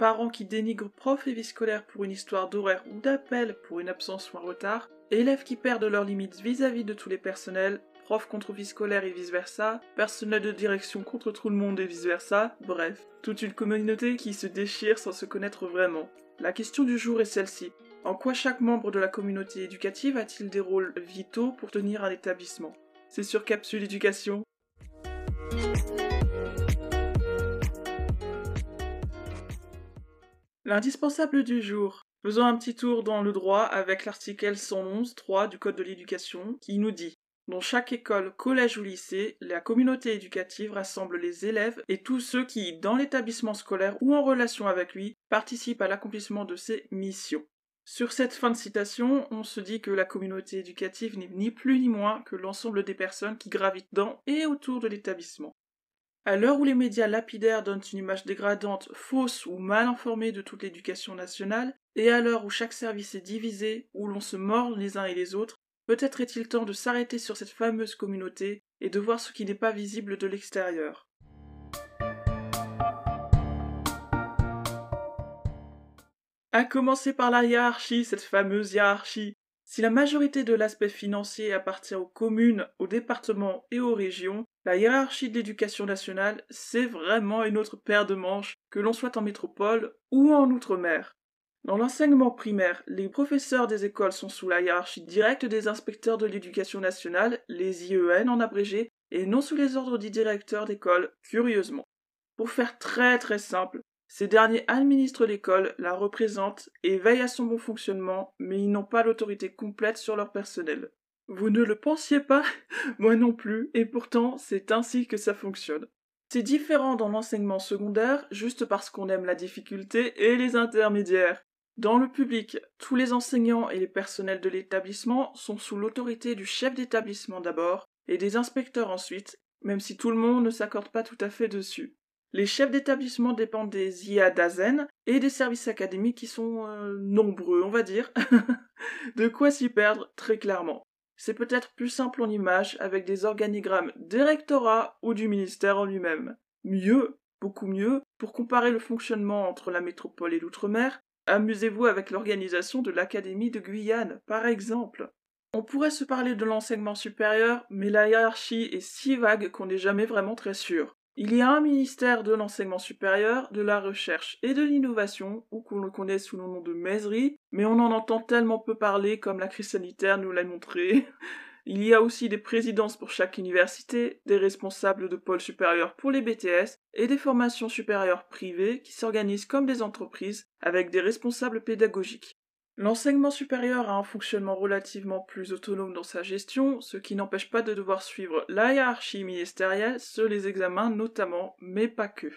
parents qui dénigrent profs et vie scolaire pour une histoire d'horaire ou d'appel pour une absence ou un retard, élèves qui perdent leurs limites vis-à-vis de tous les personnels, profs contre vie scolaire et vice-versa, personnel de direction contre tout le monde et vice-versa, bref, toute une communauté qui se déchire sans se connaître vraiment. La question du jour est celle-ci. En quoi chaque membre de la communauté éducative a-t-il des rôles vitaux pour tenir un établissement? C'est sur Capsule Éducation. L'indispensable du jour. Faisons un petit tour dans le droit avec l'article 111.3 du Code de l'éducation qui nous dit dans chaque école, collège ou lycée, la communauté éducative rassemble les élèves et tous ceux qui, dans l'établissement scolaire ou en relation avec lui, participent à l'accomplissement de ses missions. Sur cette fin de citation, on se dit que la communauté éducative n'est ni plus ni moins que l'ensemble des personnes qui gravitent dans et autour de l'établissement. À l'heure où les médias lapidaires donnent une image dégradante, fausse ou mal informée de toute l'éducation nationale, et à l'heure où chaque service est divisé, où l'on se mord les uns et les autres, peut-être est-il temps de s'arrêter sur cette fameuse communauté et de voir ce qui n'est pas visible de l'extérieur. À commencer par la hiérarchie, cette fameuse hiérarchie. Si la majorité de l'aspect financier appartient aux communes, aux départements et aux régions, la hiérarchie de l'éducation nationale, c'est vraiment une autre paire de manches, que l'on soit en métropole ou en outre-mer. Dans l'enseignement primaire, les professeurs des écoles sont sous la hiérarchie directe des inspecteurs de l'éducation nationale, les IEN en abrégé, et non sous les ordres du directeur d'école, curieusement. Pour faire très très simple, ces derniers administrent l'école, la représentent et veillent à son bon fonctionnement, mais ils n'ont pas l'autorité complète sur leur personnel. Vous ne le pensiez pas Moi non plus, et pourtant c'est ainsi que ça fonctionne. C'est différent dans l'enseignement secondaire, juste parce qu'on aime la difficulté et les intermédiaires. Dans le public, tous les enseignants et les personnels de l'établissement sont sous l'autorité du chef d'établissement d'abord, et des inspecteurs ensuite, même si tout le monde ne s'accorde pas tout à fait dessus. Les chefs d'établissement dépendent des IA d'Azen et des services académiques qui sont euh, nombreux, on va dire. de quoi s'y perdre très clairement. C'est peut-être plus simple en image avec des organigrammes des rectorats ou du ministère en lui-même. Mieux, beaucoup mieux, pour comparer le fonctionnement entre la métropole et l'outre-mer, amusez-vous avec l'organisation de l'Académie de Guyane, par exemple. On pourrait se parler de l'enseignement supérieur, mais la hiérarchie est si vague qu'on n'est jamais vraiment très sûr. Il y a un ministère de l'enseignement supérieur, de la recherche et de l'innovation, ou qu'on le connaît sous le nom de MESRI, mais on en entend tellement peu parler comme la crise sanitaire nous l'a montré. Il y a aussi des présidences pour chaque université, des responsables de pôles supérieurs pour les BTS et des formations supérieures privées qui s'organisent comme des entreprises avec des responsables pédagogiques. L'enseignement supérieur a un fonctionnement relativement plus autonome dans sa gestion, ce qui n'empêche pas de devoir suivre la hiérarchie ministérielle sur les examens notamment, mais pas que.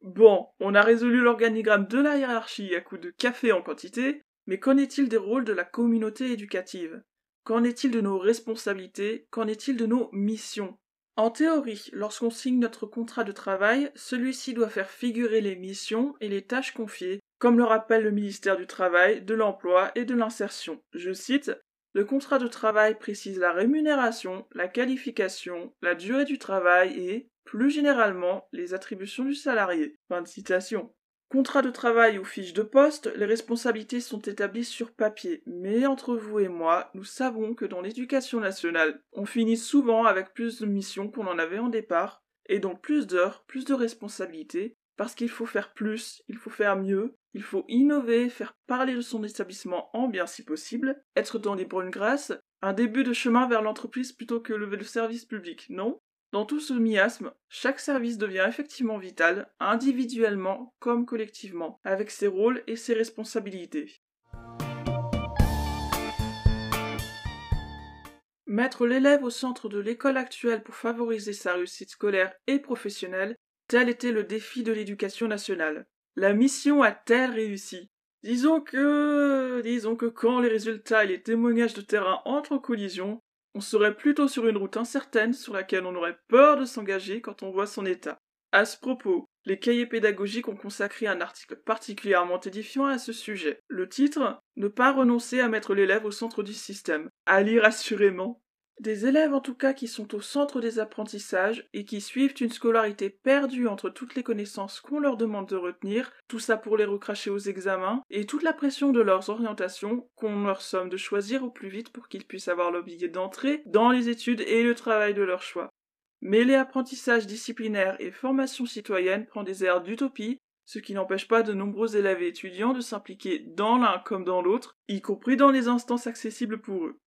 Bon, on a résolu l'organigramme de la hiérarchie à coup de café en quantité, mais qu'en est-il des rôles de la communauté éducative? Qu'en est-il de nos responsabilités? Qu'en est-il de nos missions? En théorie, lorsqu'on signe notre contrat de travail, celui-ci doit faire figurer les missions et les tâches confiées, comme le rappelle le ministère du Travail, de l'Emploi et de l'Insertion. Je cite Le contrat de travail précise la rémunération, la qualification, la durée du travail et, plus généralement, les attributions du salarié. Fin de citation. Contrat de travail ou fiche de poste, les responsabilités sont établies sur papier, mais entre vous et moi, nous savons que dans l'éducation nationale, on finit souvent avec plus de missions qu'on en avait en départ, et donc plus d'heures, plus de responsabilités, parce qu'il faut faire plus, il faut faire mieux, il faut innover, faire parler de son établissement en bien si possible, être dans les bonnes grâces, un début de chemin vers l'entreprise plutôt que le service public, non? Dans tout ce miasme, chaque service devient effectivement vital, individuellement comme collectivement, avec ses rôles et ses responsabilités. Mettre l'élève au centre de l'école actuelle pour favoriser sa réussite scolaire et professionnelle, tel était le défi de l'éducation nationale. La mission a-t-elle réussi Disons que, disons que quand les résultats et les témoignages de terrain entrent en collision, on serait plutôt sur une route incertaine sur laquelle on aurait peur de s'engager quand on voit son état. À ce propos, les cahiers pédagogiques ont consacré un article particulièrement édifiant à ce sujet. Le titre Ne pas renoncer à mettre l'élève au centre du système. À lire assurément. Des élèves en tout cas qui sont au centre des apprentissages et qui suivent une scolarité perdue entre toutes les connaissances qu'on leur demande de retenir, tout ça pour les recracher aux examens, et toute la pression de leurs orientations qu'on leur somme de choisir au plus vite pour qu'ils puissent avoir billet d'entrée dans les études et le travail de leur choix. Mêler apprentissage disciplinaire et formation citoyenne prend des airs d'utopie, ce qui n'empêche pas de nombreux élèves et étudiants de s'impliquer dans l'un comme dans l'autre, y compris dans les instances accessibles pour eux.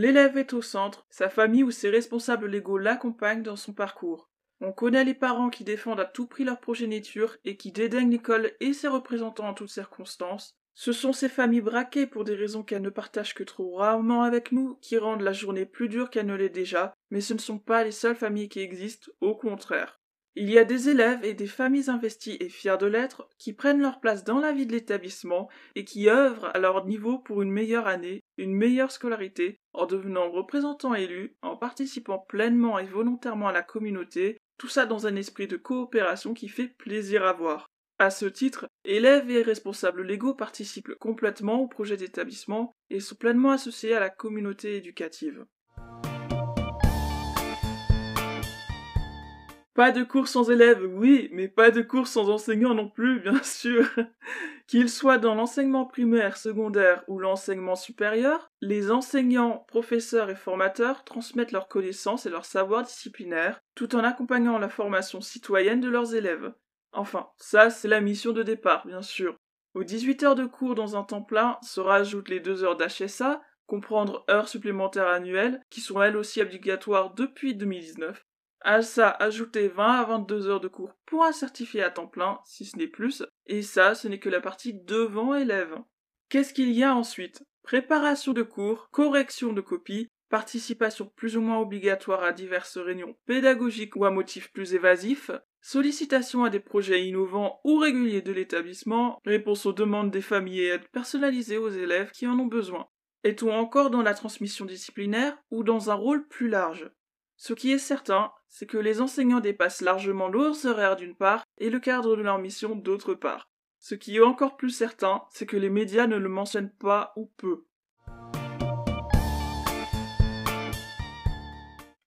L'élève est au centre, sa famille ou ses responsables légaux l'accompagnent dans son parcours. On connaît les parents qui défendent à tout prix leur progéniture et qui dédaignent l'école et ses représentants en toutes circonstances. Ce sont ces familles braquées pour des raisons qu'elles ne partagent que trop rarement avec nous qui rendent la journée plus dure qu'elle ne l'est déjà, mais ce ne sont pas les seules familles qui existent, au contraire. Il y a des élèves et des familles investies et fiers de l'être qui prennent leur place dans la vie de l'établissement et qui œuvrent à leur niveau pour une meilleure année, une meilleure scolarité, en devenant représentants élus, en participant pleinement et volontairement à la communauté, tout ça dans un esprit de coopération qui fait plaisir à voir. À ce titre, élèves et responsables légaux participent complètement au projet d'établissement et sont pleinement associés à la communauté éducative. Pas de cours sans élèves, oui, mais pas de cours sans enseignants non plus, bien sûr. Qu'ils soient dans l'enseignement primaire, secondaire ou l'enseignement supérieur, les enseignants, professeurs et formateurs transmettent leurs connaissances et leurs savoirs disciplinaires, tout en accompagnant la formation citoyenne de leurs élèves. Enfin, ça c'est la mission de départ, bien sûr. Aux 18 heures de cours dans un temps plein se rajoutent les 2 heures d'HSA, comprendre heures supplémentaires annuelles, qui sont elles aussi obligatoires depuis 2019, à ça, ajouter 20 à 22 heures de cours pour un certifié à temps plein, si ce n'est plus, et ça, ce n'est que la partie devant élève. Qu'est-ce qu'il y a ensuite? Préparation de cours, correction de copies, participation plus ou moins obligatoire à diverses réunions pédagogiques ou à motifs plus évasifs, sollicitation à des projets innovants ou réguliers de l'établissement, réponse aux demandes des familles et aides personnalisées aux élèves qui en ont besoin. Est-on encore dans la transmission disciplinaire ou dans un rôle plus large? Ce qui est certain, c'est que les enseignants dépassent largement leurs horaires d'une part et le cadre de leur mission d'autre part. Ce qui est encore plus certain, c'est que les médias ne le mentionnent pas ou peu.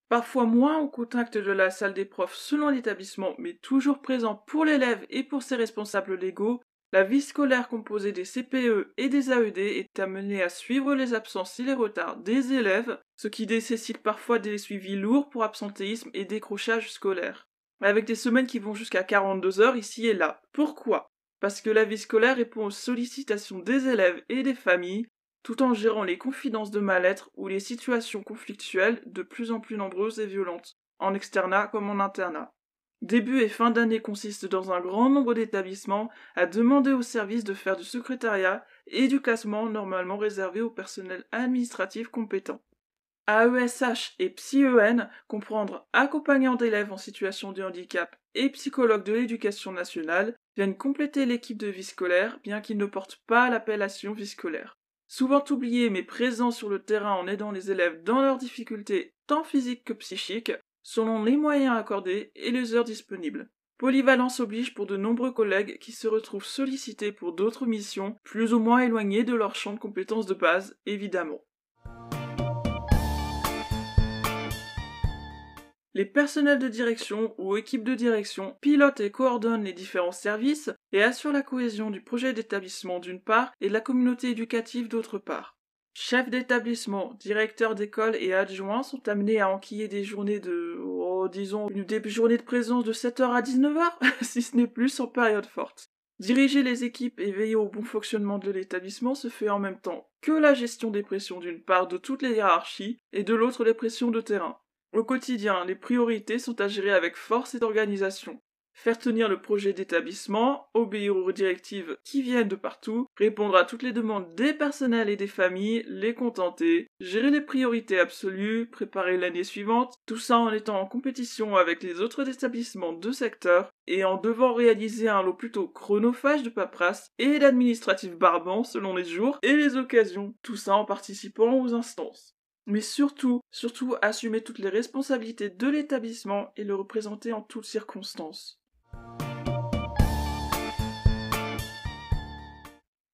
Parfois moins au contact de la salle des profs selon l'établissement, mais toujours présent pour l'élève et pour ses responsables légaux, la vie scolaire composée des CPE et des AED est amenée à suivre les absences et les retards des élèves, ce qui nécessite parfois des suivis lourds pour absentéisme et décrochage scolaire. Avec des semaines qui vont jusqu'à 42 heures ici et là. Pourquoi? Parce que la vie scolaire répond aux sollicitations des élèves et des familles, tout en gérant les confidences de mal-être ou les situations conflictuelles de plus en plus nombreuses et violentes, en externat comme en internat. Début et fin d'année consistent dans un grand nombre d'établissements à demander aux services de faire du secrétariat et du classement normalement réservé au personnel administratif compétent. AESH et PsyEN, comprendre accompagnant d'élèves en situation de handicap et psychologue de l'éducation nationale, viennent compléter l'équipe de vie scolaire, bien qu'ils ne portent pas l'appellation vie scolaire. Souvent oubliés mais présents sur le terrain en aidant les élèves dans leurs difficultés tant physiques que psychiques, selon les moyens accordés et les heures disponibles. Polyvalence oblige pour de nombreux collègues qui se retrouvent sollicités pour d'autres missions, plus ou moins éloignées de leur champ de compétences de base, évidemment. Les personnels de direction ou équipes de direction pilotent et coordonnent les différents services et assurent la cohésion du projet d'établissement d'une part et de la communauté éducative d'autre part. Chefs d'établissement, directeurs d'école et adjoints sont amenés à enquiller des journées de, oh, disons, une des journées de présence de 7h à 19h, si ce n'est plus en période forte. Diriger les équipes et veiller au bon fonctionnement de l'établissement se fait en même temps que la gestion des pressions d'une part de toutes les hiérarchies et de l'autre les pressions de terrain. Au quotidien, les priorités sont à gérer avec force et d'organisation faire tenir le projet d'établissement, obéir aux directives qui viennent de partout, répondre à toutes les demandes des personnels et des familles, les contenter, gérer les priorités absolues, préparer l'année suivante, tout ça en étant en compétition avec les autres établissements de secteur et en devant réaliser un lot plutôt chronophage de paperasse et d'administratifs barbants selon les jours et les occasions, tout ça en participant aux instances mais surtout, surtout assumer toutes les responsabilités de l'établissement et le représenter en toutes circonstances.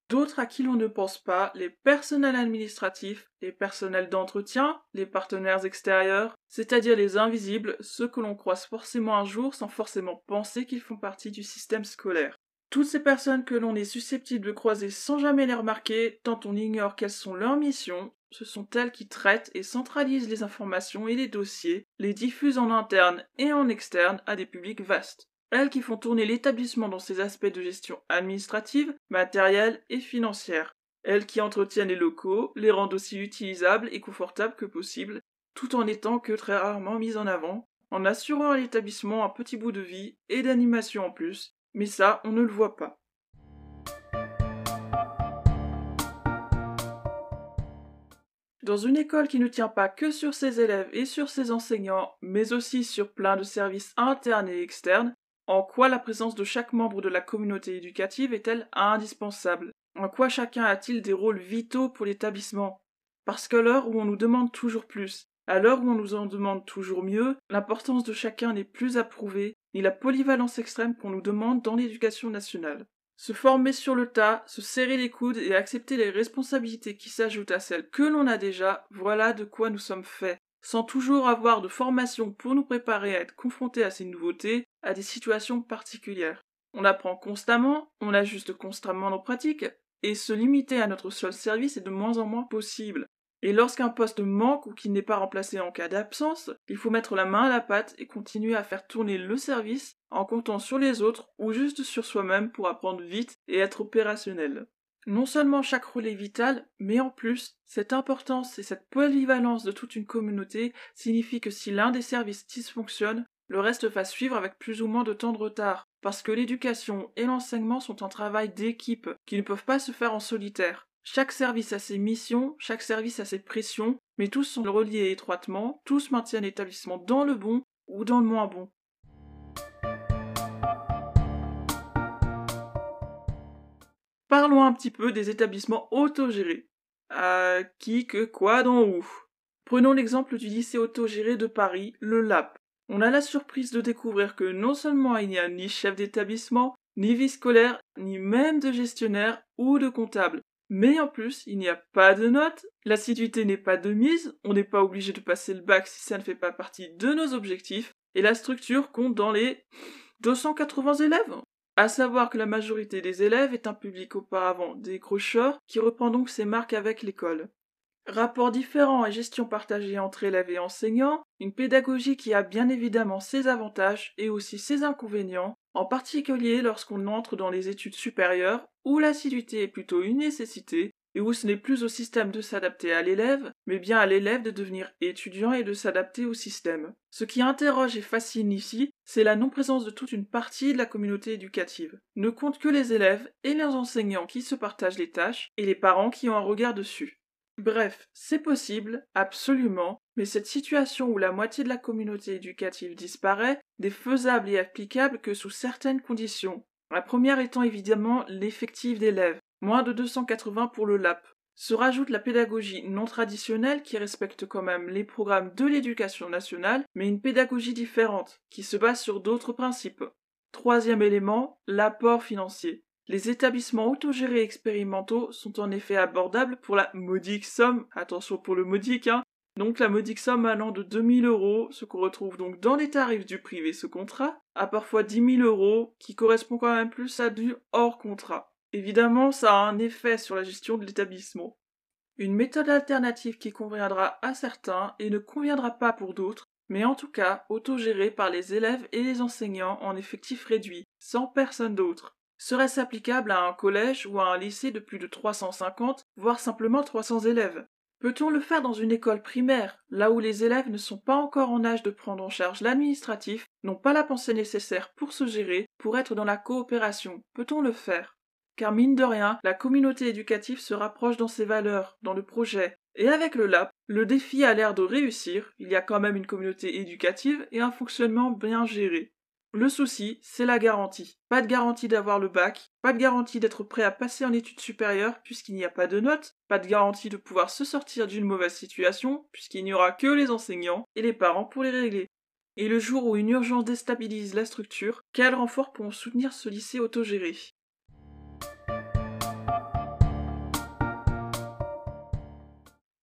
D'autres à qui l'on ne pense pas, les personnels administratifs, les personnels d'entretien, les partenaires extérieurs, c'est-à-dire les invisibles, ceux que l'on croise forcément un jour sans forcément penser qu'ils font partie du système scolaire. Toutes ces personnes que l'on est susceptible de croiser sans jamais les remarquer, tant on ignore quelles sont leurs missions, ce sont elles qui traitent et centralisent les informations et les dossiers, les diffusent en interne et en externe à des publics vastes. Elles qui font tourner l'établissement dans ses aspects de gestion administrative, matérielle et financière. Elles qui entretiennent les locaux, les rendent aussi utilisables et confortables que possible, tout en étant que très rarement mises en avant, en assurant à l'établissement un petit bout de vie et d'animation en plus, mais ça, on ne le voit pas. Dans une école qui ne tient pas que sur ses élèves et sur ses enseignants, mais aussi sur plein de services internes et externes, en quoi la présence de chaque membre de la communauté éducative est-elle indispensable? En quoi chacun a-t-il des rôles vitaux pour l'établissement? Parce qu'à l'heure où on nous demande toujours plus, à l'heure où on nous en demande toujours mieux, l'importance de chacun n'est plus approuvée, ni la polyvalence extrême qu'on nous demande dans l'éducation nationale. Se former sur le tas, se serrer les coudes et accepter les responsabilités qui s'ajoutent à celles que l'on a déjà, voilà de quoi nous sommes faits. Sans toujours avoir de formation pour nous préparer à être confrontés à ces nouveautés, à des situations particulières. On apprend constamment, on ajuste constamment nos pratiques, et se limiter à notre seul service est de moins en moins possible. Et lorsqu'un poste manque ou qu'il n'est pas remplacé en cas d'absence, il faut mettre la main à la pâte et continuer à faire tourner le service en comptant sur les autres ou juste sur soi-même pour apprendre vite et être opérationnel. Non seulement chaque rôle est vital, mais en plus, cette importance et cette polyvalence de toute une communauté signifie que si l'un des services dysfonctionne, le reste va suivre avec plus ou moins de temps de retard, parce que l'éducation et l'enseignement sont un travail d'équipe qui ne peuvent pas se faire en solitaire. Chaque service a ses missions, chaque service a ses pressions, mais tous sont reliés étroitement, tous maintiennent l'établissement dans le bon ou dans le moins bon. Parlons un petit peu des établissements autogérés. À qui, que, quoi, dans où? Prenons l'exemple du lycée autogéré de Paris, le LAP. On a la surprise de découvrir que non seulement il n'y a ni chef d'établissement, ni vie scolaire, ni même de gestionnaire ou de comptable, mais en plus, il n'y a pas de notes, l'assiduité n'est pas de mise, on n'est pas obligé de passer le bac si ça ne fait pas partie de nos objectifs, et la structure compte dans les 280 élèves. À savoir que la majorité des élèves est un public auparavant décrocheur qui reprend donc ses marques avec l'école. Rapport différent et gestion partagée entre élèves et enseignants, une pédagogie qui a bien évidemment ses avantages et aussi ses inconvénients, en particulier lorsqu'on entre dans les études supérieures, où l'assiduité est plutôt une nécessité, et où ce n'est plus au système de s'adapter à l'élève, mais bien à l'élève de devenir étudiant et de s'adapter au système. Ce qui interroge et fascine ici, c'est la non-présence de toute une partie de la communauté éducative. Ne compte que les élèves et les enseignants qui se partagent les tâches, et les parents qui ont un regard dessus. Bref, c'est possible, absolument, mais cette situation où la moitié de la communauté éducative disparaît n'est faisable et applicable que sous certaines conditions. La première étant évidemment l'effectif d'élèves moins de 280 pour le LAP. Se rajoute la pédagogie non traditionnelle qui respecte quand même les programmes de l'éducation nationale, mais une pédagogie différente, qui se base sur d'autres principes. Troisième élément, l'apport financier. Les établissements autogérés expérimentaux sont en effet abordables pour la modique somme, attention pour le modique, hein, donc la modique somme allant de 2000 euros, ce qu'on retrouve donc dans les tarifs du privé sous contrat, à parfois 10 000 euros, qui correspond quand même plus à du hors contrat. Évidemment, ça a un effet sur la gestion de l'établissement. Une méthode alternative qui conviendra à certains et ne conviendra pas pour d'autres, mais en tout cas autogérée par les élèves et les enseignants en effectif réduit, sans personne d'autre. Serait-ce applicable à un collège ou à un lycée de plus de 350, voire simplement 300 élèves? Peut-on le faire dans une école primaire, là où les élèves ne sont pas encore en âge de prendre en charge l'administratif, n'ont pas la pensée nécessaire pour se gérer, pour être dans la coopération? Peut-on le faire? Car mine de rien, la communauté éducative se rapproche dans ses valeurs, dans le projet. Et avec le LAP, le défi a l'air de réussir, il y a quand même une communauté éducative et un fonctionnement bien géré. Le souci, c'est la garantie. Pas de garantie d'avoir le bac, pas de garantie d'être prêt à passer en études supérieures puisqu'il n'y a pas de notes, pas de garantie de pouvoir se sortir d'une mauvaise situation puisqu'il n'y aura que les enseignants et les parents pour les régler. Et le jour où une urgence déstabilise la structure, quel renfort pourront soutenir ce lycée autogéré?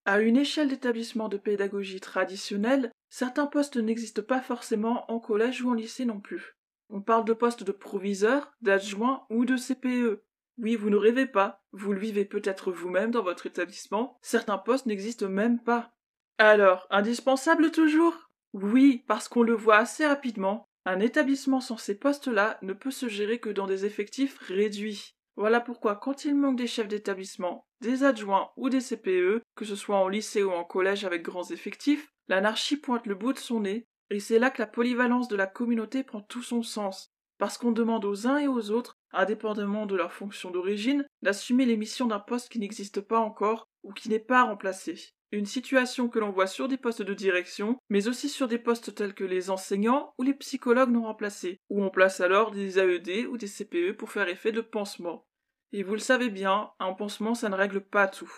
À une échelle d'établissement de pédagogie traditionnelle, certains postes n'existent pas forcément en collège ou en lycée non plus. On parle de postes de proviseur, d'adjoint ou de CPE. Oui, vous ne rêvez pas, vous le vivez peut-être vous-même dans votre établissement, certains postes n'existent même pas. Alors, indispensable toujours? Oui, parce qu'on le voit assez rapidement, un établissement sans ces postes-là ne peut se gérer que dans des effectifs réduits. Voilà pourquoi quand il manque des chefs d'établissement, des adjoints ou des CPE, que ce soit en lycée ou en collège avec grands effectifs, l'anarchie pointe le bout de son nez, et c'est là que la polyvalence de la communauté prend tout son sens, parce qu'on demande aux uns et aux autres, indépendamment de leur fonction d'origine, d'assumer les missions d'un poste qui n'existe pas encore ou qui n'est pas remplacé. Une situation que l'on voit sur des postes de direction, mais aussi sur des postes tels que les enseignants ou les psychologues non remplacés, où on place alors des AED ou des CPE pour faire effet de pansement. Et vous le savez bien, un pansement ça ne règle pas tout.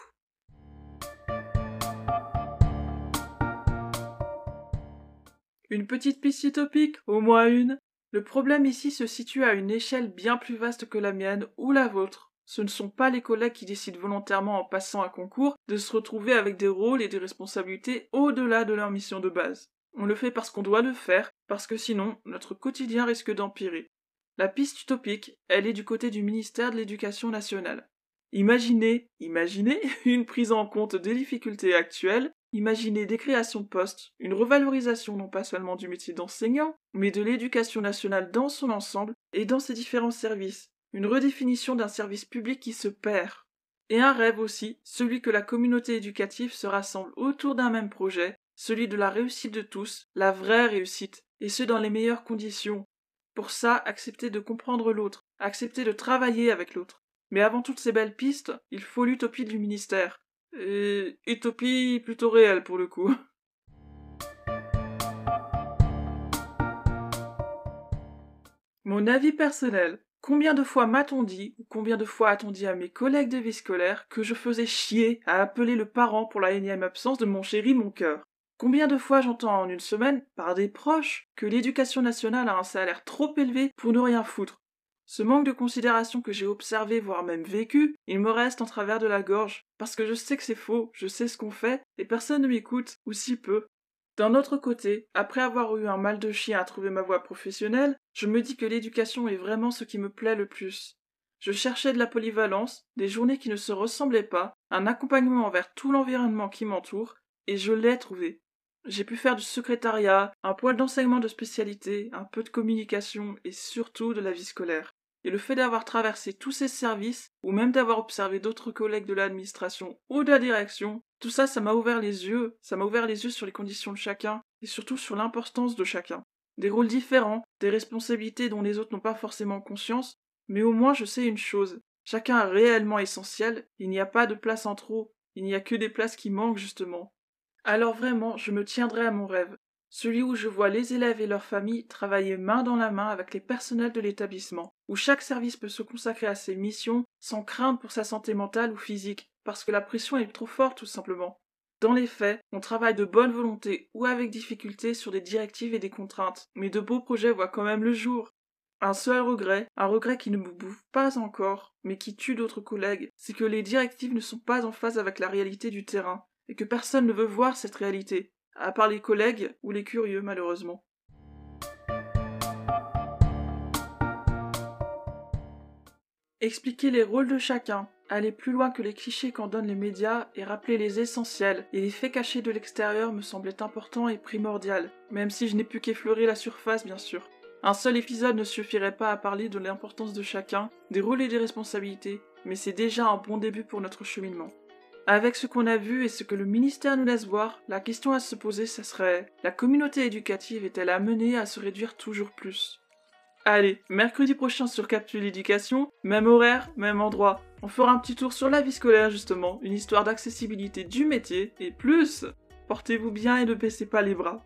Une petite piste utopique, au moins une. Le problème ici se situe à une échelle bien plus vaste que la mienne ou la vôtre. Ce ne sont pas les collègues qui décident volontairement en passant un concours de se retrouver avec des rôles et des responsabilités au-delà de leur mission de base. On le fait parce qu'on doit le faire, parce que sinon notre quotidien risque d'empirer. La piste utopique, elle est du côté du ministère de l'Éducation nationale. Imaginez, imaginez une prise en compte des difficultés actuelles, imaginez des créations de postes, une revalorisation non pas seulement du métier d'enseignant, mais de l'éducation nationale dans son ensemble et dans ses différents services, une redéfinition d'un service public qui se perd. Et un rêve aussi, celui que la communauté éducative se rassemble autour d'un même projet, celui de la réussite de tous, la vraie réussite, et ce dans les meilleures conditions. Pour ça, accepter de comprendre l'autre, accepter de travailler avec l'autre. Mais avant toutes ces belles pistes, il faut l'utopie du ministère. Et utopie plutôt réelle pour le coup. Mon avis personnel. Combien de fois m'a-t-on dit, ou combien de fois a-t-on dit à mes collègues de vie scolaire que je faisais chier à appeler le parent pour la énième absence de mon chéri mon cœur? Combien de fois j'entends en une semaine, par des proches, que l'éducation nationale a un salaire trop élevé pour ne rien foutre Ce manque de considération que j'ai observé, voire même vécu, il me reste en travers de la gorge, parce que je sais que c'est faux, je sais ce qu'on fait, et personne ne m'écoute, ou si peu. D'un autre côté, après avoir eu un mal de chien à trouver ma voie professionnelle, je me dis que l'éducation est vraiment ce qui me plaît le plus. Je cherchais de la polyvalence, des journées qui ne se ressemblaient pas, un accompagnement envers tout l'environnement qui m'entoure, et je l'ai trouvé. J'ai pu faire du secrétariat, un poil d'enseignement de spécialité, un peu de communication et surtout de la vie scolaire. Et le fait d'avoir traversé tous ces services, ou même d'avoir observé d'autres collègues de l'administration ou de la direction, tout ça, ça m'a ouvert les yeux, ça m'a ouvert les yeux sur les conditions de chacun, et surtout sur l'importance de chacun. Des rôles différents, des responsabilités dont les autres n'ont pas forcément conscience, mais au moins je sais une chose, chacun est réellement essentiel, il n'y a pas de place en trop, il n'y a que des places qui manquent justement. Alors vraiment, je me tiendrai à mon rêve, celui où je vois les élèves et leurs familles travailler main dans la main avec les personnels de l'établissement, où chaque service peut se consacrer à ses missions sans crainte pour sa santé mentale ou physique, parce que la pression est trop forte tout simplement. Dans les faits, on travaille de bonne volonté ou avec difficulté sur des directives et des contraintes, mais de beaux projets voient quand même le jour. Un seul regret, un regret qui ne me bouffe pas encore, mais qui tue d'autres collègues, c'est que les directives ne sont pas en phase avec la réalité du terrain, et que personne ne veut voir cette réalité, à part les collègues ou les curieux malheureusement. Expliquer les rôles de chacun, aller plus loin que les clichés qu'en donnent les médias et rappeler les essentiels et les faits cachés de l'extérieur me semblait important et primordial, même si je n'ai pu qu'effleurer la surface bien sûr. Un seul épisode ne suffirait pas à parler de l'importance de chacun, des rôles et des responsabilités, mais c'est déjà un bon début pour notre cheminement. Avec ce qu'on a vu et ce que le ministère nous laisse voir, la question à se poser, ce serait la communauté éducative est-elle amenée à se réduire toujours plus? Allez, mercredi prochain sur Capsule Éducation, même horaire, même endroit. On fera un petit tour sur la vie scolaire justement, une histoire d'accessibilité du métier et plus. Portez-vous bien et ne baissez pas les bras.